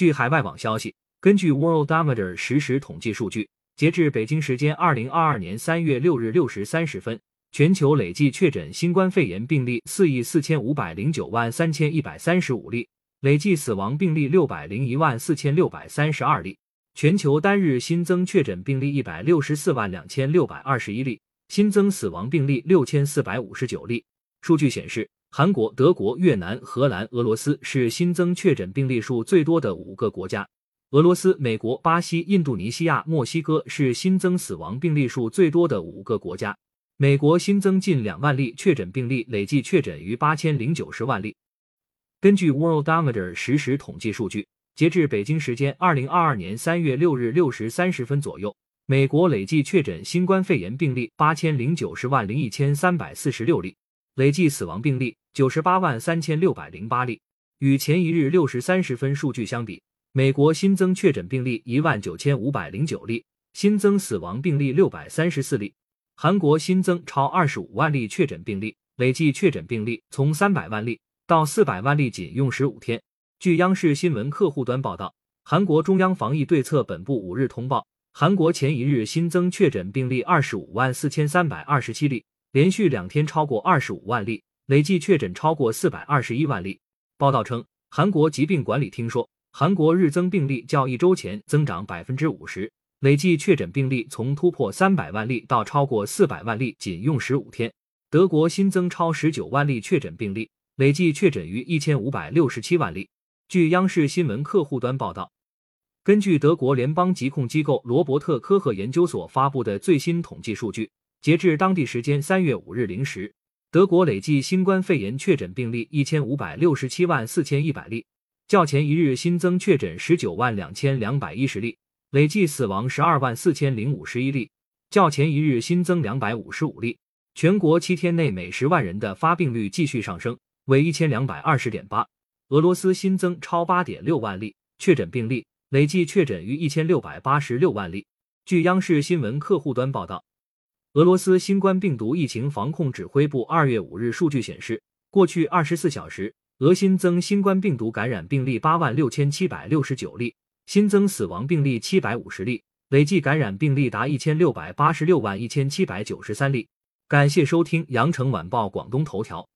据海外网消息，根据 Worldometer 实时统计数据，截至北京时间二零二二年三月六日六时三十分，全球累计确诊新冠肺炎病例四亿四千五百零九万三千一百三十五例，累计死亡病例六百零一万四千六百三十二例。全球单日新增确诊病例一百六十四万两千六百二十一例，新增死亡病例六千四百五十九例。数据显示，韩国、德国、越南、荷兰、俄罗斯是新增确诊病例数最多的五个国家。俄罗斯、美国、巴西、印度尼西亚、墨西哥是新增死亡病例数最多的五个国家。美国新增近两万例确诊病例，累计确诊逾八千零九十万例。根据 Worldometer 实时统计数据。截至北京时间二零二二年三月六日六时三十分左右，美国累计确诊新冠肺炎病例八千零九十万零一千三百四十六例，累计死亡病例九十八万三千六百零八例。与前一日六时三十分数据相比，美国新增确诊病例一万九千五百零九例，新增死亡病例六百三十四例。韩国新增超二十五万例确诊病例，累计确诊病例从三百万例到四百万例仅用十五天。据央视新闻客户端报道，韩国中央防疫对策本部五日通报，韩国前一日新增确诊病例二十五万四千三百二十七例，连续两天超过二十五万例，累计确诊超过四百二十一万例。报道称，韩国疾病管理厅说，韩国日增病例较一周前增长百分之五十，累计确诊病例从突破三百万例到超过四百万例仅用十五天。德国新增超十九万例确诊病例，累计确诊逾一千五百六十七万例。据央视新闻客户端报道，根据德国联邦疾控机构罗伯特科赫研究所发布的最新统计数据，截至当地时间三月五日零时，德国累计新冠肺炎确诊病例一千五百六十七万四千一百例，较前一日新增确诊十九万两千两百一十例，累计死亡十二万四千零五十一例，较前一日新增两百五十五例。全国七天内每十万人的发病率继续上升，为一千两百二十点八。俄罗斯新增超八点六万例确诊病例，累计确诊逾一千六百八十六万例。据央视新闻客户端报道，俄罗斯新冠病毒疫情防控指挥部二月五日数据显示，过去二十四小时，俄新增新冠病毒感染病例八万六千七百六十九例，新增死亡病例七百五十例，累计感染病例达一千六百八十六万一千七百九十三例。感谢收听羊城晚报广东头条。